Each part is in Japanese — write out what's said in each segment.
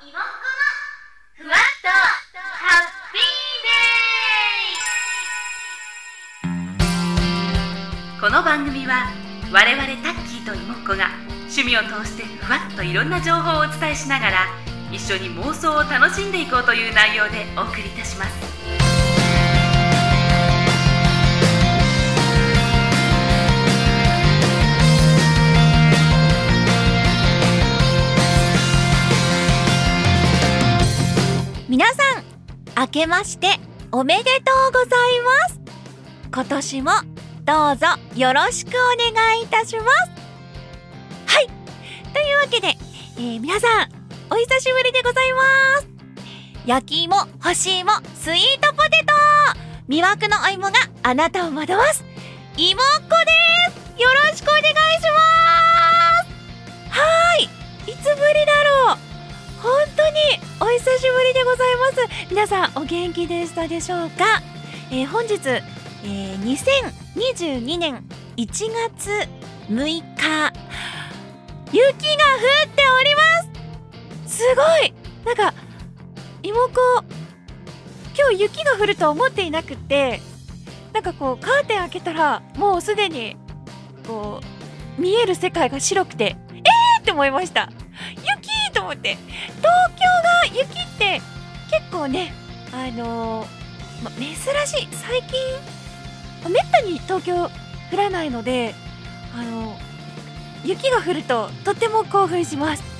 いもっこのふわっとハッピーデイこの番組は我々タッキーといもっこが趣味を通してふわっといろんな情報をお伝えしながら一緒に妄想を楽しんでいこうという内容でお送りいたします。皆さん明けましておめでとうございます。今年もどうぞよろしくお願いいたします。はい。というわけで、えー皆さんお久しぶりでございます。焼き芋干し芋スイートポテト。魅惑のお芋があなたを惑わす。芋っこです。よろしくお願いします。はい。いつぶりだろう。本当にお久しぶりでございます。皆さんお元気でしたでしょうか、えー本日、えー2022年1月6日。雪が降っております。すごい。なんか妹子今日雪が降るとは思っていなくってなんかこうカーテン開けたらもうすでにこう見える世界が白くてえーって思いました。と思って。東京が雪って結構ねあのーま、珍しい。最近まめったに東京降らないのであの雪が降るととても興奮します。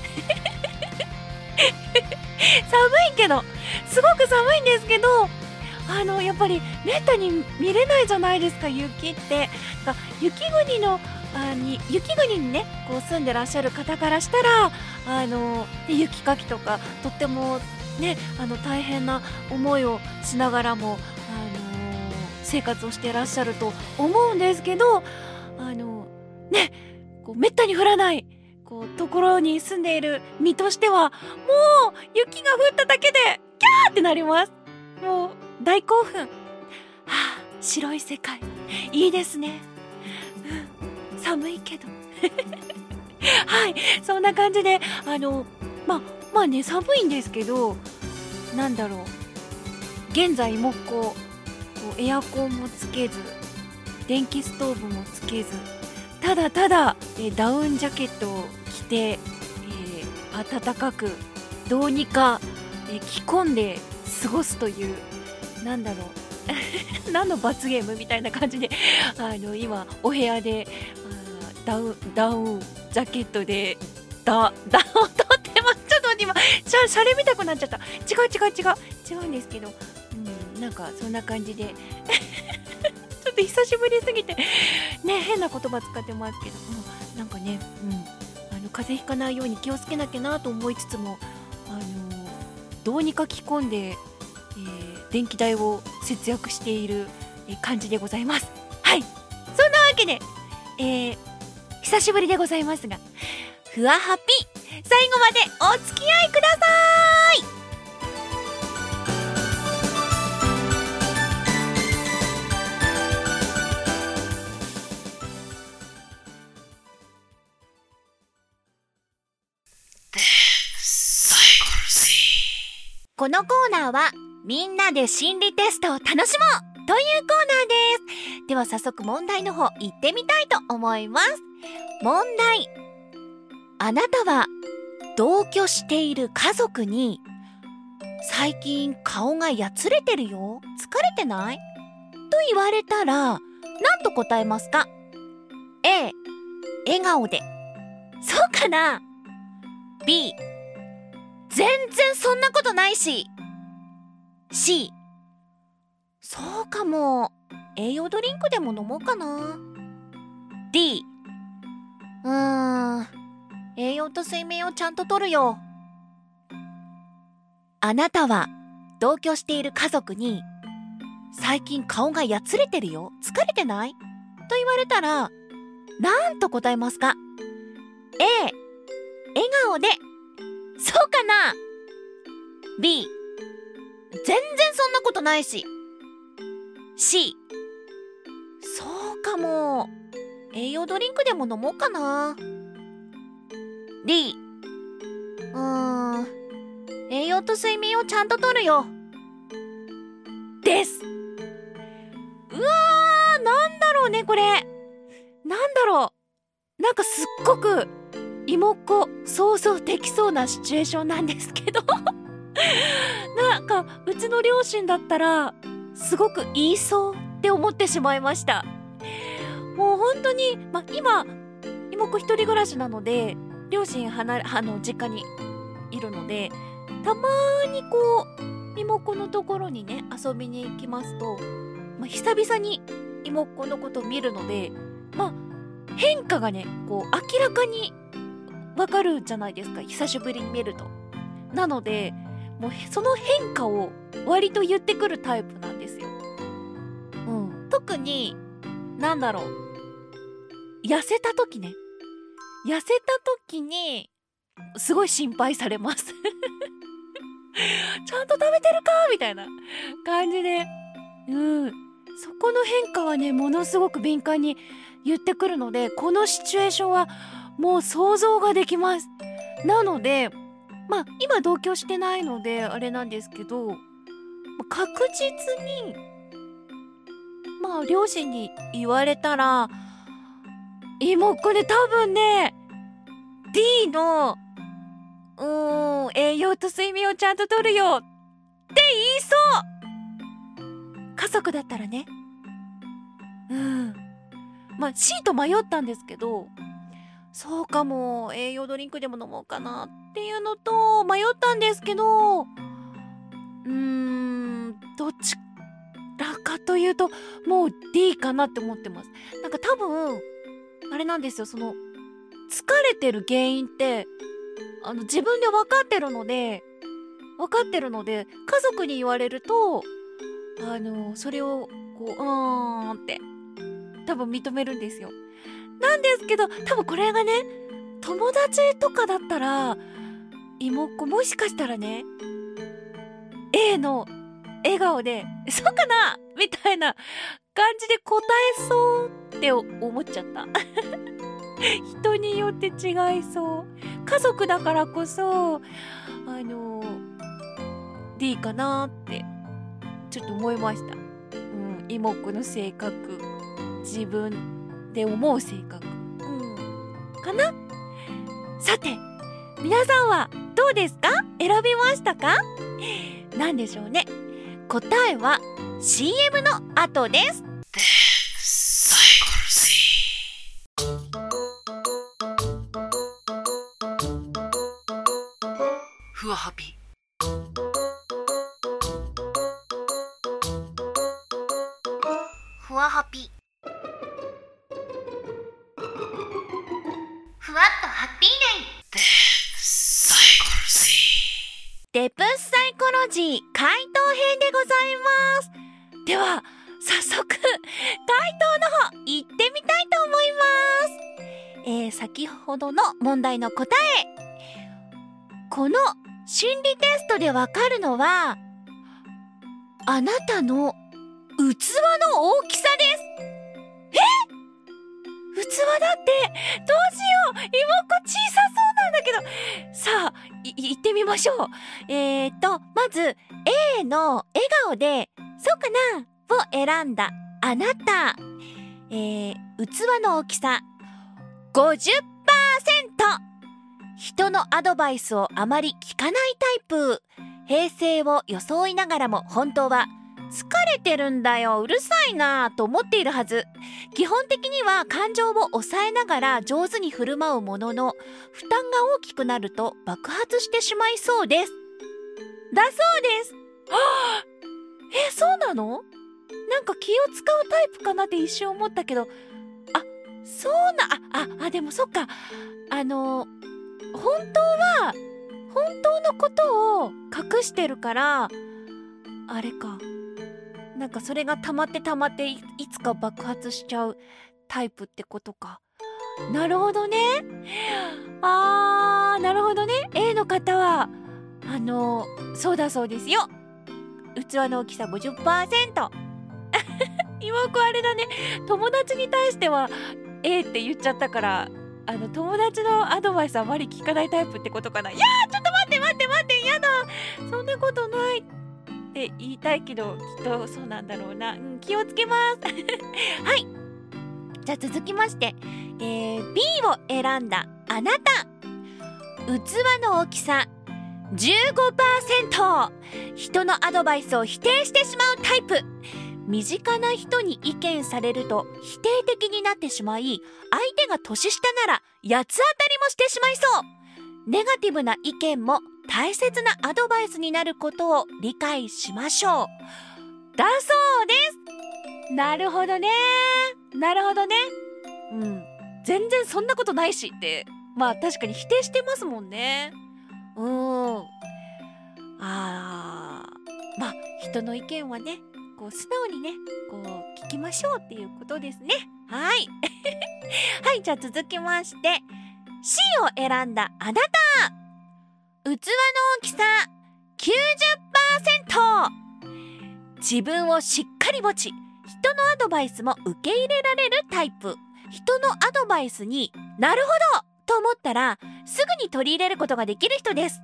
寒いけどすごく寒いんですけどあのやっぱりめったに見れないじゃないですか雪って。だ雪国のあに雪国にねこう住んでらっしゃる方からしたらあの雪かきとかとってもねあの大変な思いをしながらもあの生活をしてらっしゃると思うんですけどあのねこうめったに降らないこうところに住んでいる身としてはもう雪が降っただけでキャーってなります。もう大興奮。はあ白い世界。いいですね、うん、寒いけど。はい。そんな感じであのままあね寒いんですけどなんだろう。現在もこうこうエアコンもつけず電気ストーブもつけずただただ、えダウンジャケットを着て、えー暖かくどうにか、え着込んで過ごすというなんだろう。何の罰ゲームみたいな感じであの今お部屋でダウンダウンジャケットでだダウンを取ってます。ちょっと今しゃシャレみたくなっちゃった。違う違う違う。違うんですけど、うん、なんかそんな感じで。ちょっと久しぶりすぎて。ね変な言葉使ってますけど。もなんかね、うん、あの風邪ひかないように気をつけなきゃなと思いつつもあのどうにか着込んで、えー電気代を節約しているえ感じでございます。はい。そんなわけで、えー久しぶりでございますがふわハピ最後までお付き合いください。このコーナーはみんなで心理テストを楽しもうというコーナーですでは早速問題の方行ってみたいと思います。問題。あなたは同居している家族に最近顔がやつれてるよ。疲れてない？と言われたら何と答えますか？A 笑顔で。そうかな？B 全然そんなことないし。C そうかも。栄養ドリンクでも飲もうかな。D うーん。栄養と睡眠をちゃんととるよ。あなたは同居している家族に最近顔がやつれてるよ。疲れてない？と言われたら何と答えますか？A 笑顔で。そうかな ?B 全然そんなことないし。C そうかも。栄養ドリンクでも飲もうかな。D うーん。栄養と睡眠をちゃんととるよ。です。うわーなんだろうねこれ。なんだろう。なんかすっごく妹っ子想像できそうなシチュエーションなんですけど。なんかうちの両親だったらすごく言いそうって思ってしまいましたもう本当に、ま、今妹子一人暮らしなので両親離れあの実家にいるのでたまにこう妹子のところにね遊びに行きますと、まあ、久々に妹子のことを見るのでまあ変化がねこう明らかにわかるじゃないですか久しぶりに見ると。なのでもうその変化を割と言ってくるタイプなんですよ。特になんだろう。痩せた時ね。痩せた時にすごい心配されます。ちゃんと食べてるかみたいな。感じで。うん。そこの変化はねものすごく敏感に言ってくるのでこのシチュエーションはもう想像ができます。なのでまあ今同居してないのであれなんですけど確実にまあ両親に言われたら妹これ多分ね D のうーん栄養と睡眠をちゃんととるよって言いそう。家族だったらね。うん。まあ C と迷ったんですけどそうかも栄養ドリンクでも飲もうかなっていうのと迷ったんですけどうーんどっちかというともう D かなって思ってます。なんか多分あれなんですよ。その疲れてる原因ってあの自分で分かってるので分かってるので家族に言われるとあのそれをこううーんって多分認めるんですよ。なんですけど多分これがね友達とかだったら妹っ子もしかしたらね A の笑顔で「そうかな?」みたいな感じで答えそうって思っちゃった。人によって違いそう。家族だからこそあの D かなってちょっと思いました、うん、妹の性格。自分で思う性格、うん、かな？さて皆さんはどうですか？選びましたか？何でしょうね。答えは CM の後です。ふわハピ。ふわハピ。ふわっとハッピーデイ。デプスサイコロジー回答編ででは早速回答の方行ってみたいと思います。えー、先ほどの問題の答えこの心理テストでわかるのはあなたの器の大きさです。え器だってどうしよう妹子小さそうなんだけどさあい行ってみましょう。えーとまず A の笑顔で「そうかな?」を選んだあなた。えー、器の大きさ。50%人のアドバイスをあまり聞かないタイプ。平成を装いながらも本当は疲れてるんだよ。うるさいなと思っているはず。基本的には感情を抑えながら上手に振る舞うものの負担が大きくなると爆発してしまいそうです。だそうです。はあえそうなの？なんか気を使うタイプかなって一瞬思ったけど。あそうなあああでもそっか。あの本当は本当のことを隠してるからあれか。なんかそれが溜まって溜まっていいつか爆発しちゃうタイプってことか。なるほどね。あーなるほどね。A の方はあのそうだそうですよ。器の大きさ50% 妹子あれだね。友達に対しては A って言っちゃったからあの友達のアドバイスあまり聞かないタイプってことかな。いやーちょっと待って待って待ってやだ。そんなことないって言いたいけどきっとそうなんだろうな、うん、気をつけます。はい。じゃあ続きまして、えー B を選んだあなた。器の大きさ15%人のアドバイスを否定してしまうタイプ。身近な人に意見されると否定的になってしまい相手が年下なら八つ当たりもしてしまいそう。ネガティブな意見も大切なアドバイスになることを理解しましょう。だそうです。なるほどね。なるほどね。うん。全然そんなことないしって。まあ確かに否定してますもんね。うん。あーまあ人の意見はねこう素直にねこう聞きましょうっていうことですね。はい。はいじゃあ続きまして C を選んだあなた。器の大きさ90%自分をしっかり持ち人のアドバイスも受け入れられるタイプ。人のアドバイスになるほど。と思ったらすぐに取り入れることができる人です。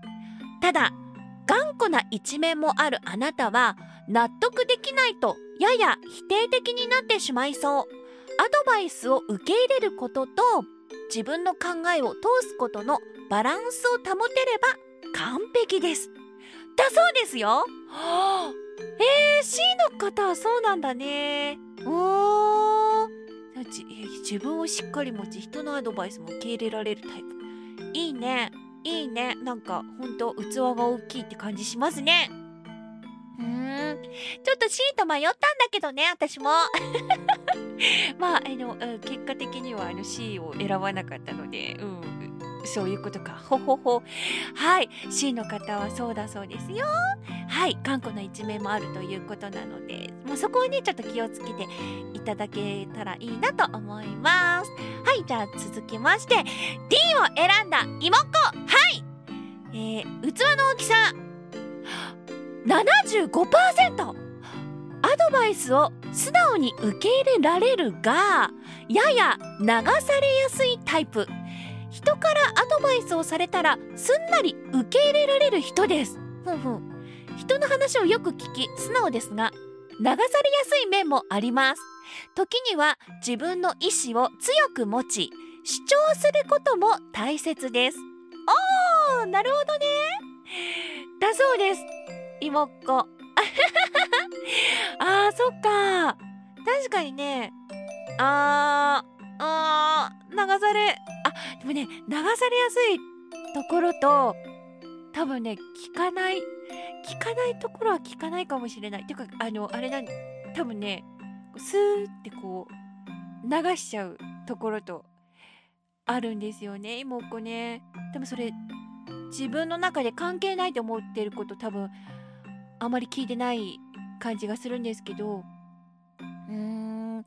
ただ頑固な一面もあるあなたは納得できないとやや否定的になってしまいそう。アドバイスを受け入れることと自分の考えを通すことのバランスを保てれば完璧です。だそうですよ。はあえー、C の方はそうなんだね。おーじえー自分をしっかり持ち人のアドバイスも受け入れられるタイプ。いいね。いいね。なんかほんと器が大きいって感じしますね。うーん。ちょっと C と迷ったんだけどね私も。まああのうん結果的にはあの C を選ばなかったのでうんそういうことか。ほほほ。はい。C の方はそうだそうですよ。はい。頑固な一面もあるということなので。もうそこをねちょっと気をつけていただけたらいいなと思います。はい。じゃあ続きまして D を選んだ妹子。はい。えー、器の大きさ。75%アドバイスを素直に受け入れられるがやや流されやすいタイプ。人からアドバイスをされたらすんなり受け入れられる人です。ふんふん。人の話をよく聞き素直ですが流されやすい面もあります。時には自分の意思を強く持ち主張することも大切です。おーなるほどね。だそうです。妹っ子。あーそっか。確かにね。あーあー流されもね流されやすいところと多分ね聞かない聞かないところは聞かないかもしれない。っていうかあのあれなん多分ねスーってこう流しちゃうところとあるんですよね。妹っ子ね。多分それ自分の中で関係ないと思ってること多分あまり聞いてない感じがするんですけどうーん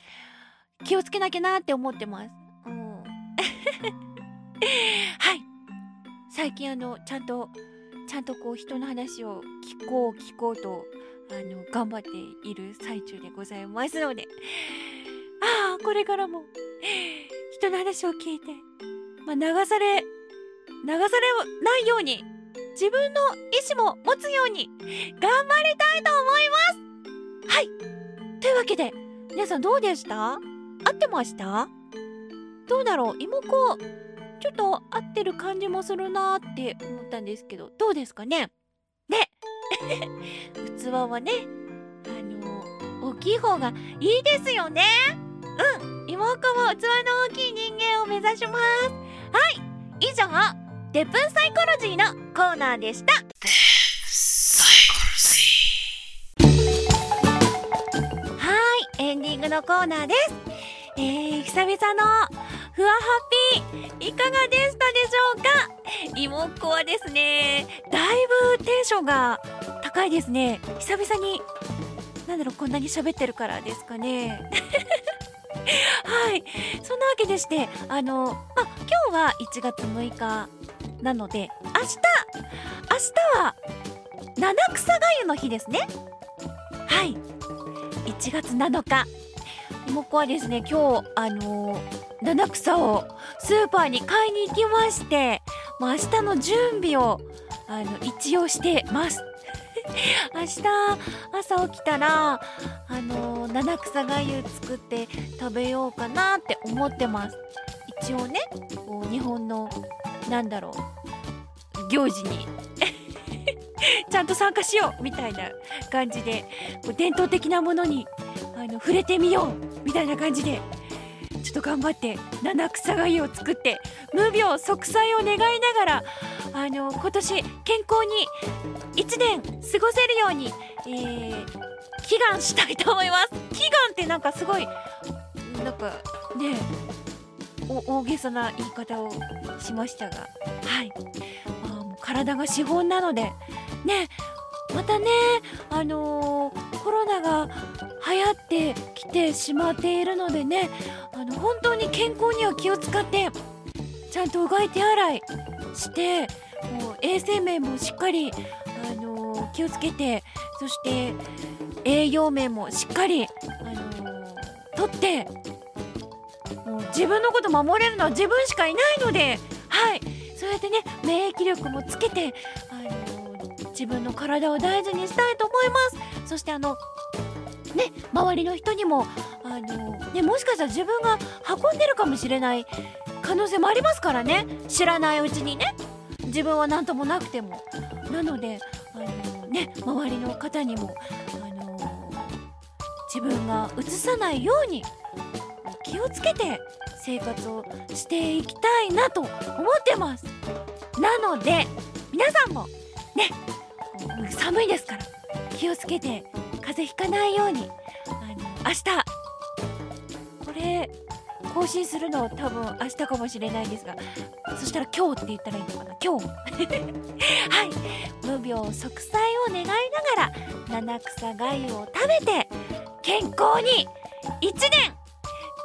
気をつけなきゃなって思ってます。うん、はい。最近あのちゃんとちゃんとこう人の話を聞こう聞こうとあの頑張っている最中でございますので。ああこれからも人の話を聞いて、まあ、流され流されないように自分の意思も持つように頑張りたいと思います。はい。というわけで皆さんどうでした？合ってました？どうだろう？妹子ちょっと合ってる感じもするなーって思ったんですけどどうですかね？ね。器はねあの大きい方がいいですよね。うん。妹子も器の大きい人間を目指します。はい。以上デップンサイコロジーのコーナーでした。はい。エンディングのコーナーです。えー、久々のふわハッピーいかがでしたでしょうか？妹っ子はですねだいぶテンションが高いですね。久々になんだろうこんなに喋ってるからですかね。はい。そんなわけでしてあのま今日は1月6日なので明日明日は七草がゆの日ですね。はい。1月7日。妹っ子はですね今日あのー七草をスーパーに買いに行きましてもう明日の準備をあの一応してます。明日朝起きたらあのー七草がゆ作って食べようかなって思ってます。一応ねこう日本のなんだろう行事に ちゃんと参加しようみたいな感じでこう伝統的なものにあの触れてみようみたいな感じでちょっと頑張って七草がゆを作って無病息災を願いながらあの今年健康に1年過ごせるように、えー祈願したいと思います。祈願ってなんかすごいなんかねお大げさな言い方をしましたがはい。あもう体が資本なのでねまたねあのーコロナが流行ってきてしまっているのでねあの本当に健康には気を使ってちゃんとうがい手洗いしてもう衛生面もしっかり、あのー気をつけてそして栄養面もしっかり、あのーとってもう自分のこと守れるのは自分しかいないのではい。そうやってね免疫力もつけて、自分の体を大事にしたいと思います。そしてあのね周りの人にもあのねもしかしたら自分が運んでるかもしれない可能性もありますからね。知らないうちにね。自分は何ともなくても。なのであのね周りの方にもあの自分がうつさないように気をつけて生活をしていきたいなと思ってます。なので皆さんもね寒いですから。気をつけて風邪ひかないように。あの明日。これ更新するの多分明日かもしれないんですが。そしたら今日って言ったらいいのかな。今日。はい。無病息災を願いながら七草がゆを食べて健康に1年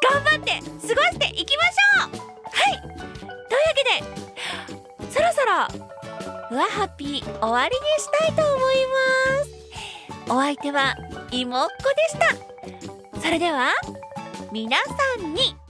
頑張って過ごしていきましょう。はい。というわけでそろそろふわハッピー終わりにしたいと思います。お相手は妹っ子でした。それでは皆さんに。